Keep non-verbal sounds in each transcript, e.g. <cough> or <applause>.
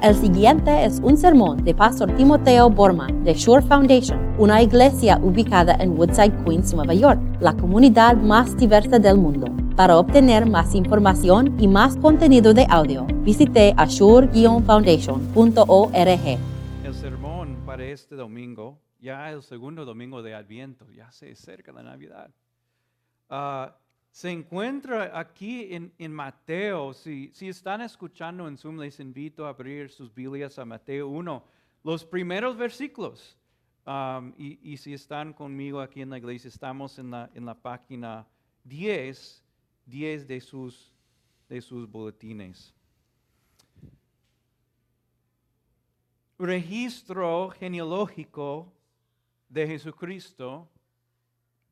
El siguiente es un sermón de Pastor Timoteo Borman de Shore Foundation, una iglesia ubicada en Woodside, Queens, Nueva York, la comunidad más diversa del mundo. Para obtener más información y más contenido de audio, visite ashore-foundation.org. El sermón para este domingo, ya el segundo domingo de Adviento, ya se acerca la Navidad. Ah, se encuentra aquí en, en Mateo. Si, si, están escuchando en Zoom, les invito a abrir sus Biblias a Mateo 1, los primeros versículos. Um, y, y, si están conmigo aquí en la iglesia, estamos en la, en la página 10, 10 de sus, de sus boletines. Registro genealógico de Jesucristo,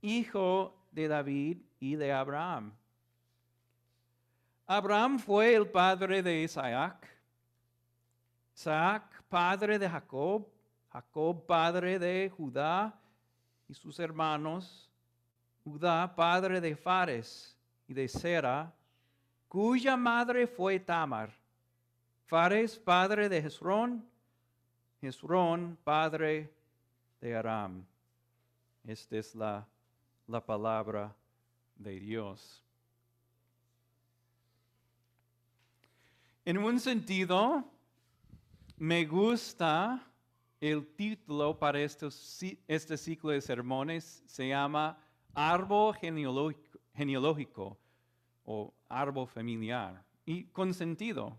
hijo de David y de Abraham. Abraham fue el padre de Isaac, Isaac padre de Jacob, Jacob padre de Judá y sus hermanos, Judá padre de Fares y de Sera, cuya madre fue Tamar, Fares padre de Hezrón, Hezrón padre de Aram. Esta es la, la palabra de Dios. En un sentido, me gusta el título para este, ciclo de sermones, se llama Árbol genealógico, genealógico o árbol familiar. Y con sentido,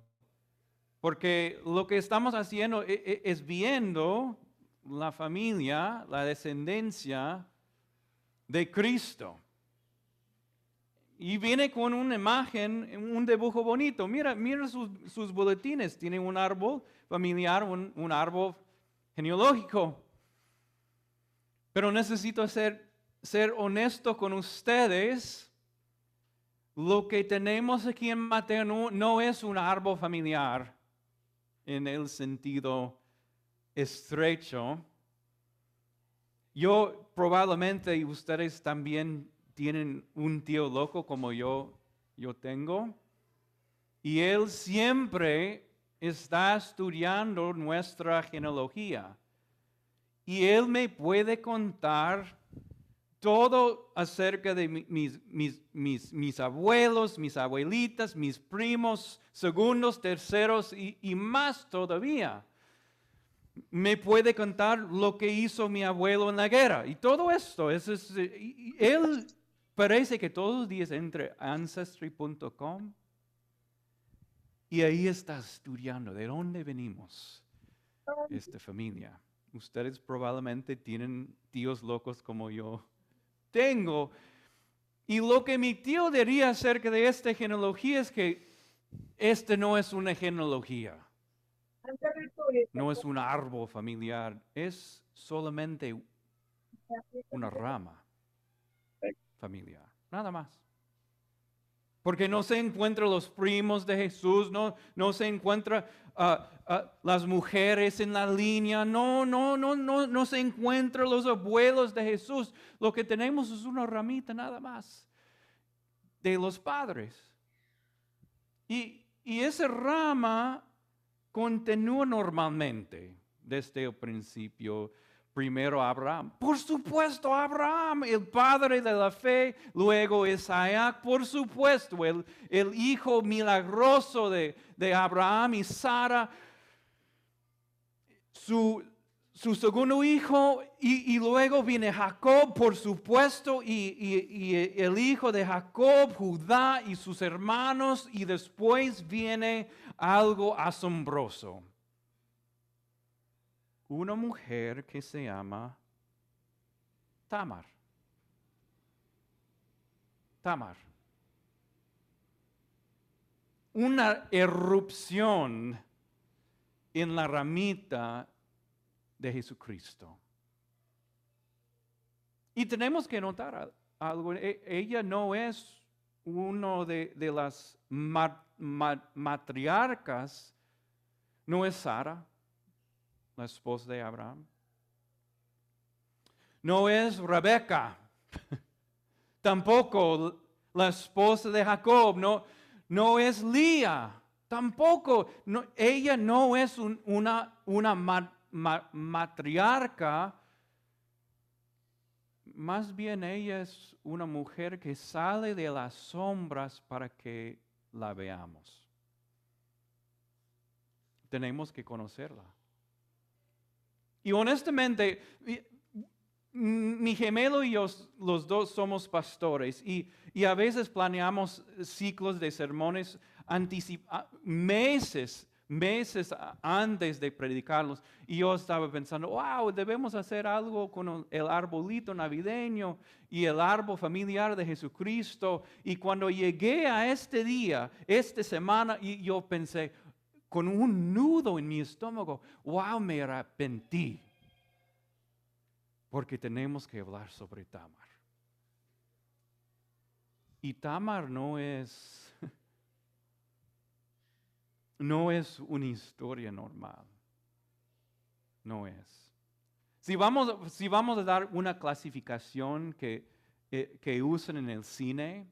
porque lo que estamos haciendo e, e, es viendo la familia, la descendencia de Cristo. Y viene con una imagen, un dibujo bonito. Mira, mira sus, boletines. Tiene un árbol familiar, un, árbol genealógico. Pero necesito ser, ser honesto con ustedes. Lo que tenemos aquí en Mateo no es un árbol familiar en el sentido estrecho. Yo probablemente, y ustedes también tienen un tío loco como yo, yo tengo, y él siempre está estudiando nuestra genealogía. Y él me puede contar todo acerca de mis, mis, mis, mis, abuelos, mis abuelitas, mis primos, segundos, terceros y, y más todavía. Me puede contar lo que hizo mi abuelo en la guerra. Y todo esto, es, él Parece que todos los días entre ancestry.com y ahí está estudiando de dónde venimos esta familia. Ustedes probablemente tienen tíos locos como yo tengo. Y lo que mi tío diría acerca de esta genealogía es que este no es una genealogía. No es un árbol familiar, es solamente una rama familiar, nada más. Porque no se encuentran los primos de Jesús, no, no se encuentran ah, ah, las mujeres en la línea, no, no, no, no, no se encuentran los abuelos de Jesús. Lo que tenemos es una ramita nada más de los padres. Y, y esa rama continúa normalmente desde el principio Primero Abraham. Por supuesto, Abraham, el padre de la fe. Luego Isaac, por supuesto, el, hijo milagroso de, Abraham y Sara. Su, su segundo hijo, y, luego viene Jacob, por supuesto, y, y, y, el hijo de Jacob, Judá y sus hermanos, y después viene algo asombroso una mujer que se llama Tamar. Tamar. Una erupción en la ramita de Jesucristo. Y tenemos que notar algo. E, ella no es uno de, las matriarcas, no es Sara la esposa de Abraham. No es Rebeca, <laughs> tampoco la esposa de Jacob, no, no es Lía, Tampoco, ella no es una, una matriarca, más bien ella es una mujer que sale de las sombras para que la veamos. Tenemos que conocerla. Y honestamente, mi gemelo y yo, los dos somos pastores y, y a veces planeamos ciclos de sermones meses, meses antes de predicarlos. Y yo estaba pensando, wow, debemos hacer algo con el arbolito navideño y el árbol familiar de Jesucristo. Y cuando llegué a este día, esta semana, y yo pensé, con un nudo en mi estómago, wow, me arrepentí. Porque tenemos que hablar sobre Tamar. Y Tamar no es <laughs> no es una historia normal. No es. Si vamos, si vamos a dar una clasificación que, eh, que usan en el cine,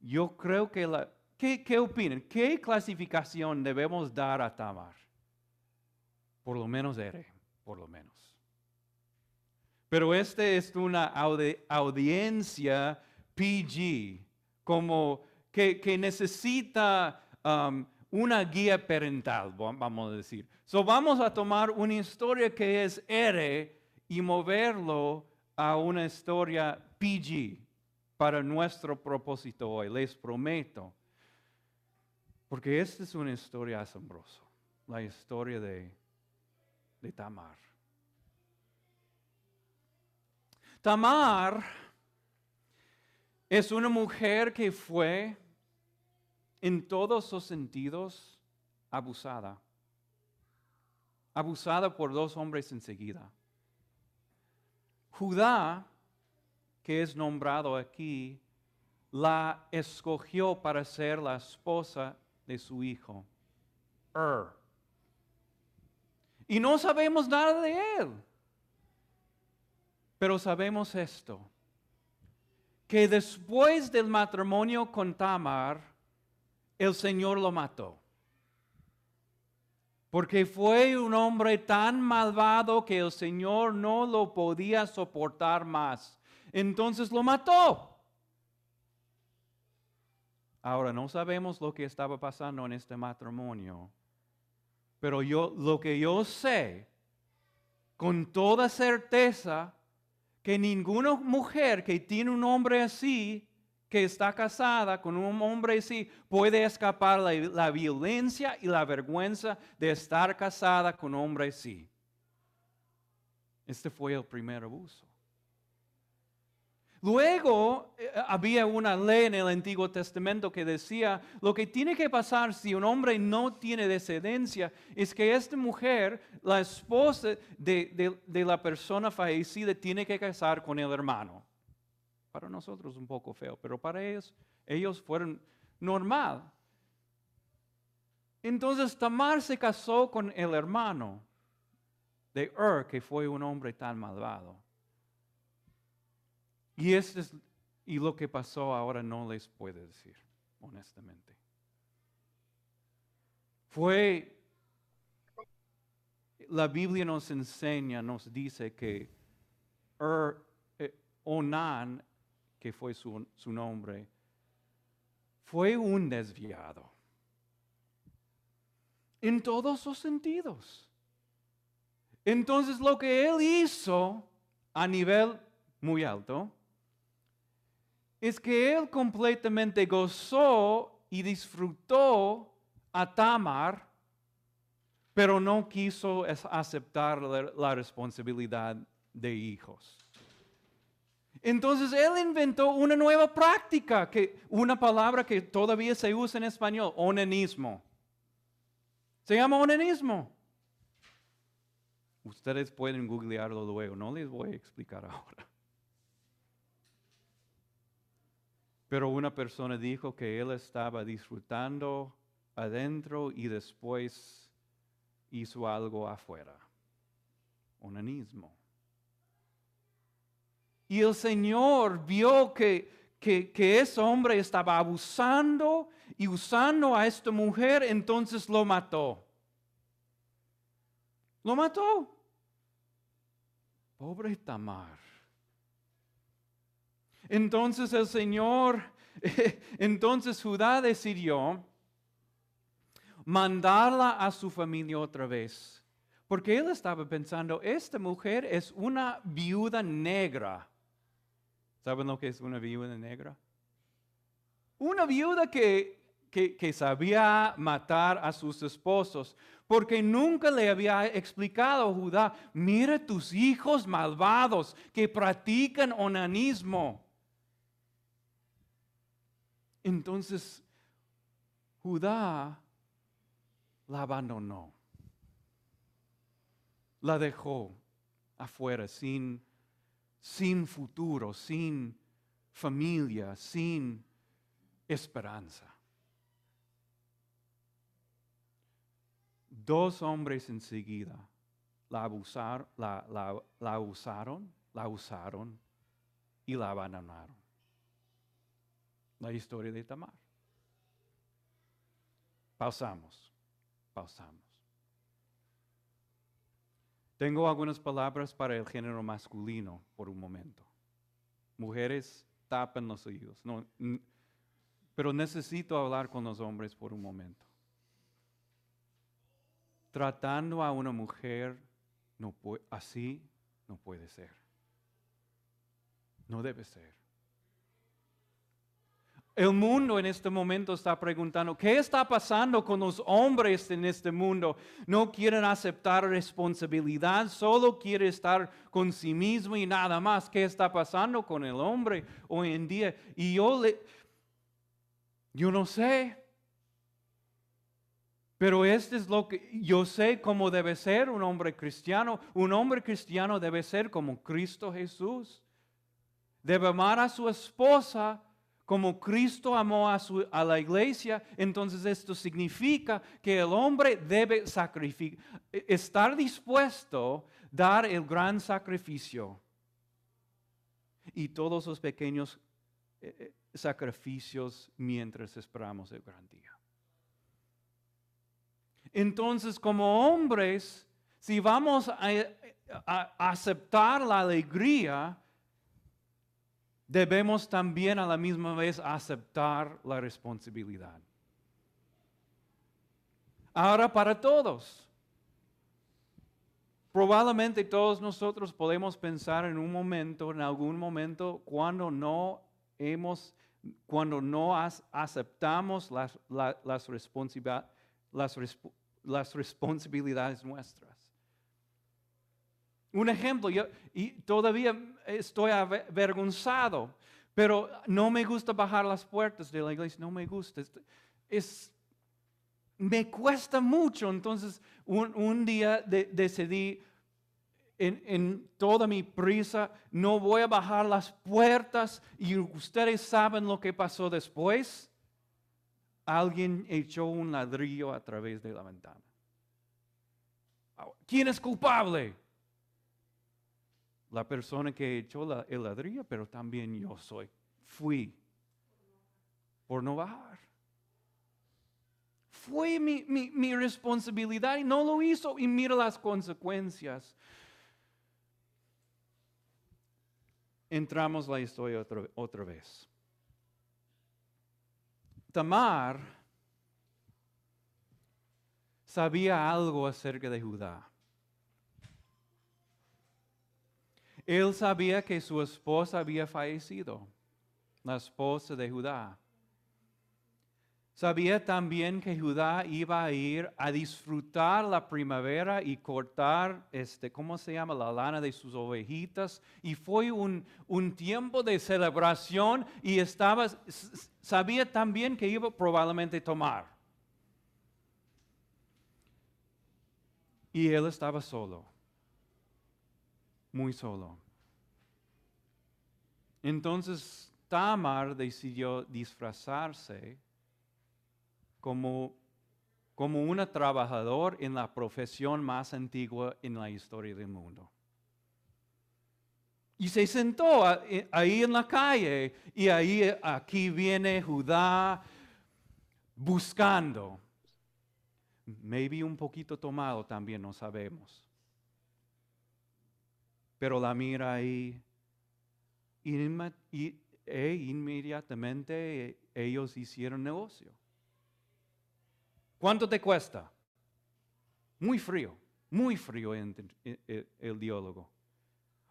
yo creo que la... ¿qué, ¿Qué opinan? ¿Qué clasificación debemos dar a Tamar? Por lo menos R, por lo menos. Pero esta es una audiencia PG, como que, que necesita Um, una guía parental, vamos a decir. So vamos a tomar una historia que es R y moverlo a una historia PG para nuestro propósito hoy, les prometo. Porque esta es una historia asombrosa, la historia de, de Tamar. Tamar es una mujer que fue en todos sus sentidos abusada. Abusada por dos hombres enseguida. Judá, que es nombrado aquí, la escogió para ser la esposa de su hijo, Er. Y no sabemos nada de él. Pero sabemos esto, que después del matrimonio con Tamar, el Señor lo mató. Porque fue un hombre tan malvado que el Señor no lo podía soportar más. Entonces lo mató. Ahora no sabemos lo que estaba pasando en este matrimonio. Pero yo lo que yo sé con toda certeza que ninguna mujer que tiene un hombre así que está casada con un hombre así puede escapar la, la violencia y la vergüenza de estar casada con un hombre así. Este fue el primer abuso. Luego eh, había una ley en el Antiguo Testamento que decía, lo que tiene que pasar si un hombre no tiene descendencia es que esta mujer, la esposa de, de la persona fallecida, tiene que casar con el hermano. Para nosotros un poco feo, pero para ellos, ellos fueron normal. Entonces Tamar se casó con el hermano de Ur, que fue un hombre tan malvado. Y, este es, y lo que pasó ahora no les puedo decir, honestamente. Fue, la Biblia nos enseña, nos dice que Ur, eh, Onan que fue su, nombre, fue un desviado. En todos los sentidos. Entonces lo que él hizo a nivel muy alto es que él completamente gozó y disfrutó a Tamar, pero no quiso aceptar la responsabilidad de hijos. Entonces él inventó una nueva práctica, que, una palabra que todavía se usa en español, onanismo. Se llama onanismo. Ustedes pueden googlearlo luego, no les voy a explicar <laughs> ahora. Pero una persona dijo que él estaba disfrutando adentro y después hizo algo afuera. Onanismo. Y el Señor vio que, que, ese hombre estaba abusando y usando a esta mujer, entonces lo mató. Lo mató. Pobre Tamar. Entonces el Señor, <laughs> entonces Judá decidió mandarla a su familia otra vez. Porque él estaba pensando, esta mujer es una viuda negra. ¿Saben lo que es una viuda negra? Una viuda que, que, sabía matar a sus esposos, porque nunca le había explicado a Judá, mira tus hijos malvados que practican onanismo. Entonces, Judá la abandonó, la dejó afuera sin, sin futuro, sin familia, sin esperanza. Dos hombres enseguida la, abusar, la, la, la usaron, la usaron y la abandonaron. La historia de Tamar. Pausamos pausamos. Tengo algunas palabras para el género masculino por un momento. Mujeres, tapen los oídos. No, pero necesito hablar con los hombres por un momento. Tratando a una mujer así no puede ser. No debe ser. El mundo en este momento está preguntando, ¿qué está pasando con los hombres en este mundo? No quieren aceptar responsabilidad, solo quieren estar con sí mismo y nada más. ¿Qué está pasando con el hombre hoy en día? Y yo le, yo no sé. Pero este es lo que yo sé cómo debe ser un hombre cristiano. Un hombre cristiano debe ser como Cristo Jesús. Debe amar a su esposa como Cristo amó a, su, a, la iglesia, entonces esto significa que el hombre debe estar dispuesto a dar el gran sacrificio y todos los pequeños eh, eh, sacrificios mientras esperamos el gran día. Entonces, como hombres, si vamos a aceptar la alegría, debemos también a la misma vez aceptar la responsabilidad. Ahora para todos. Probablemente todos nosotros podemos pensar en un momento, en algún momento, cuando no hemos, cuando no aceptamos las, las, las responsabilidades nuestras. Un ejemplo, yo y todavía estoy avergonzado, pero no me gusta bajar las puertas de la iglesia, no me gusta. Es, me cuesta mucho, entonces un, día decidí en, en, toda mi prisa, no voy a bajar las puertas y ustedes saben lo que pasó después. Alguien echó un ladrillo a través de la ventana. ¿Quién es culpable? La persona que echó la, el ladrillo, pero también yo soy. Fui por no bajar. Fue mi, mi, responsabilidad y no lo hizo y mira las consecuencias. Entramos la historia otra vez. Tamar sabía algo acerca de Judá. Él sabía que su esposa había fallecido, la esposa de Judá. Sabía también que Judá iba a ir a disfrutar la primavera y cortar, este, ¿cómo se llama? La lana de sus ovejitas. Y fue un, un tiempo de celebración y estaba, sabía también que iba probablemente a tomar. Y él estaba solo muy solo. Entonces Tamar decidió disfrazarse como, como una trabajador en la profesión más antigua en la historia del mundo. Y se sentó eh, ahí en la calle y ahí aquí viene Judá buscando. Maybe un poquito tomado también, no sabemos. Pero la mira ahí y, e inmediatamente ellos hicieron negocio. ¿Cuánto te cuesta? Muy frío, muy frío el, el diálogo.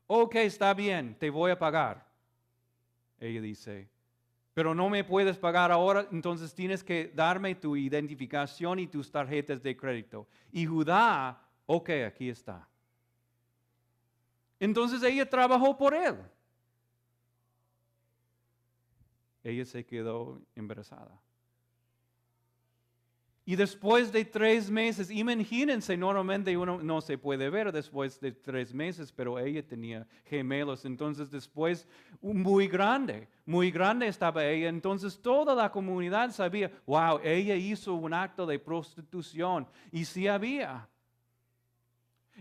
Ok, está bien, te voy a pagar. Ella dice, pero no me puedes pagar ahora, entonces tienes que darme tu identificación y tus tarjetas de crédito. Y Judá, ok, aquí está. Entonces ella trabajó por él. Ella se quedó embarazada. Y después de tres meses, imagínense, normalmente uno no se puede ver después de tres meses, pero ella tenía gemelos, entonces después muy grande, muy grande estaba ella, entonces toda la comunidad sabía, wow, ella hizo un acto de prostitución y sí había.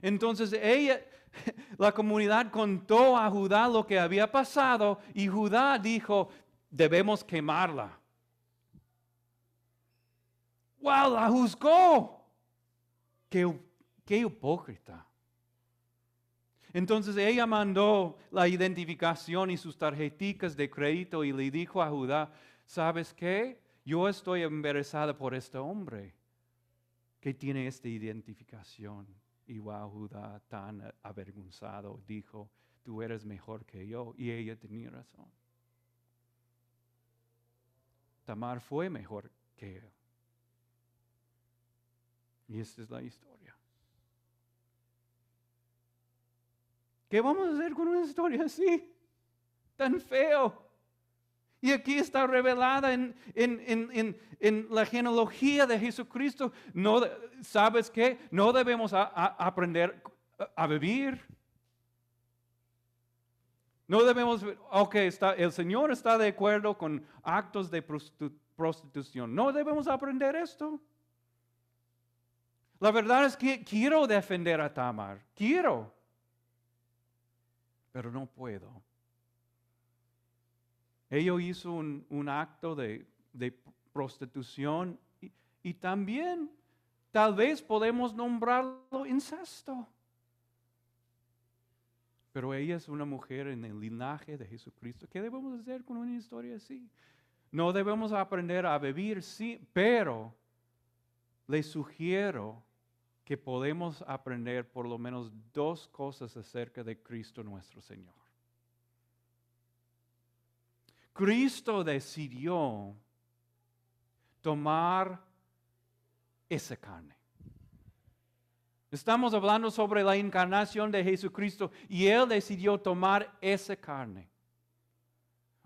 Entonces ella, <laughs> la comunidad contó a Judá lo que había pasado y Judá dijo, debemos quemarla. ¡Wow! La juzgó. Qué, qué hipócrita. Entonces ella mandó la identificación y sus tarjeticas de crédito y le dijo a Judá, ¿sabes qué? Yo estoy embarazada por este hombre que tiene esta identificación. Y wow, tan avergonzado dijo, tú eres mejor que yo. Y ella tenía razón. Tamar fue mejor que él. Y esta es la historia. ¿Qué vamos a hacer con una historia así? Tan feo. Y aquí está revelada en, la genealogía de Jesucristo. No, ¿Sabes qué? No debemos aprender a, vivir. No debemos, ok, está, el Señor está de acuerdo con actos de prostitución. No debemos aprender esto. La verdad es que quiero defender a Tamar, quiero, pero no puedo. Ella hizo un, acto de, prostitución y, y también tal vez podemos nombrarlo incesto. Pero ella es una mujer en el linaje de Jesucristo. ¿Qué debemos hacer con una historia así? No debemos aprender a vivir, sí, pero le sugiero que podemos aprender por lo menos dos cosas acerca de Cristo nuestro Señor. Cristo decidió tomar esa carne. Estamos hablando sobre la encarnación de Jesucristo y Él decidió tomar esa carne.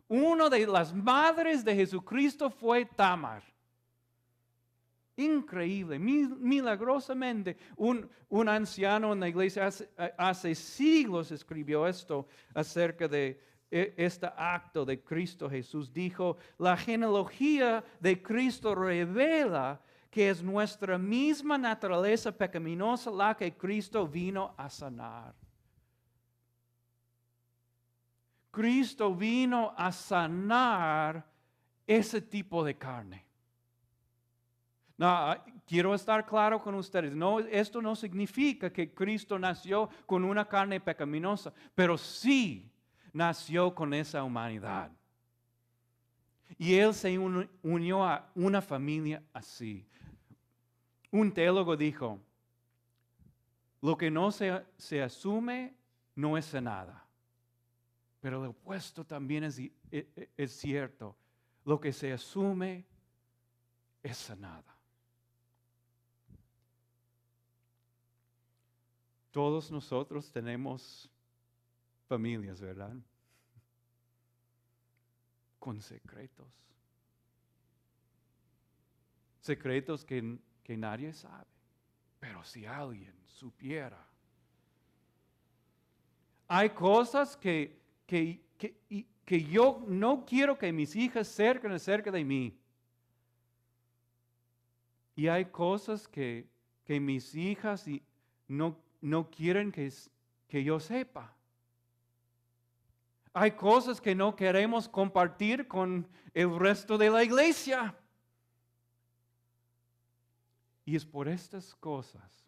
Una de las madres de Jesucristo fue Tamar. Increíble, milagrosamente, un, anciano en la iglesia hace, siglos escribió esto acerca de este acto de Cristo Jesús. Dijo, la genealogía de Cristo revela que es nuestra misma naturaleza pecaminosa la que Cristo vino a sanar. Cristo vino a sanar ese tipo de carne. No, ah, quiero estar claro con ustedes. No, esto no significa que Cristo nació con una carne pecaminosa, pero sí nació con esa humanidad. Y Él se unió a una familia así. Un teólogo dijo, lo que no se, se asume no es nada. Pero lo opuesto también es, e, e, es cierto. Lo que se asume es nada. Todos nosotros tenemos familias, ¿verdad? Con secretos. Secretos que, nadie sabe. Pero si alguien supiera. Hay cosas que, que, que, yo no quiero que mis hijas cerquen cerca de mí. Y hay cosas que, que mis hijas no, no quieren que, que yo sepa. Hay cosas que no queremos compartir con el resto de la iglesia. Y es por estas cosas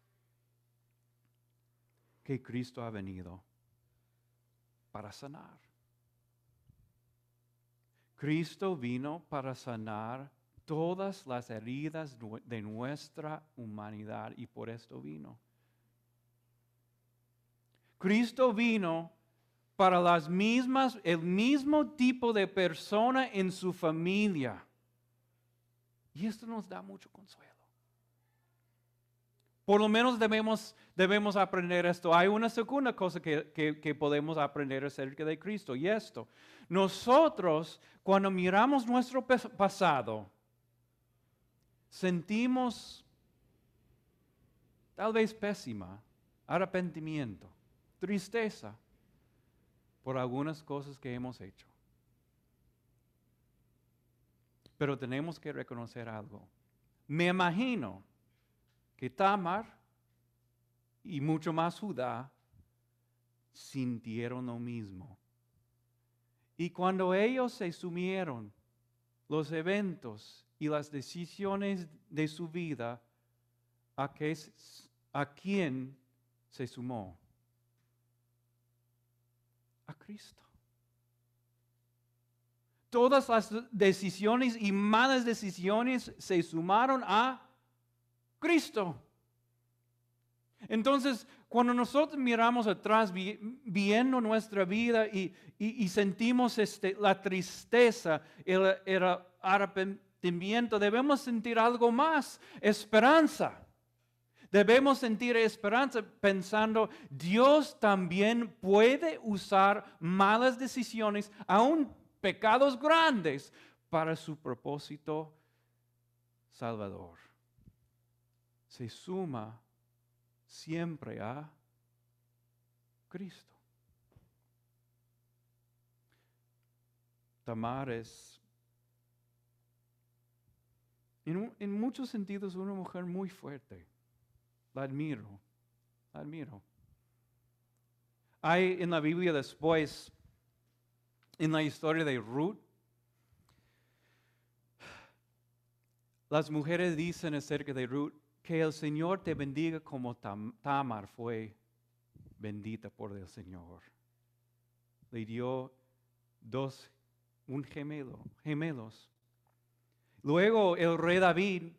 que Cristo ha venido para sanar. Cristo vino para sanar todas las heridas de nuestra humanidad y por esto vino. Cristo vino para las mismas, el mismo tipo de persona en su familia. Y esto nos da mucho consuelo. Por lo menos debemos, debemos aprender esto. Hay una segunda cosa que, que podemos aprender acerca de Cristo y esto. Nosotros, cuando miramos nuestro pasado, sentimos tal vez pésima, arrepentimiento, tristeza por algunas cosas que hemos hecho. Pero tenemos que reconocer algo. Me imagino que Tamar y mucho más Judá sintieron lo mismo. Y cuando ellos se sumieron los eventos y las decisiones de su vida, ¿a, qué, a quién se sumó? A Cristo. Todas las decisiones y malas decisiones se sumaron a Cristo. Entonces, cuando nosotros miramos atrás viendo nuestra vida y, sentimos este, la tristeza, el, el arrepentimiento, debemos sentir algo más, esperanza. Debemos sentir esperanza pensando, Dios también puede usar malas decisiones, aún pecados grandes, para su propósito salvador. Se suma siempre a Cristo. Tamar es, en, en muchos sentidos, una mujer muy fuerte la admiro, la admiro. Hay en la Biblia después, en la historia de Ruth, las mujeres dicen acerca de Ruth, que el Señor te bendiga como Tamar fue bendita por el Señor. Le dio dos, un gemelo, gemelos. Luego el rey David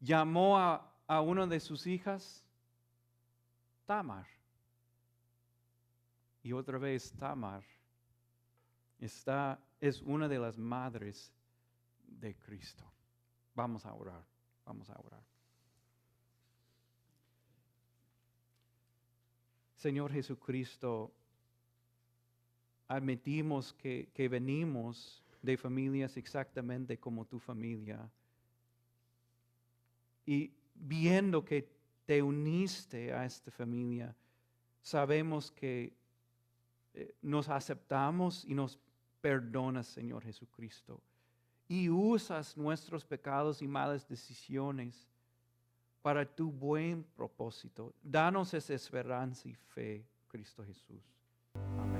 llamó a a una de sus hijas Tamar. Y otra vez Tamar está, es una de las madres de Cristo. Vamos a orar, vamos a orar. Señor Jesucristo, admitimos que, que venimos de familias exactamente como tu familia. Y viendo que te uniste a esta familia, sabemos que eh, nos aceptamos y nos perdonas, Señor Jesucristo. Y usas nuestros pecados y malas decisiones para tu buen propósito. Danos esa esperanza y fe, Cristo Jesús. Amén.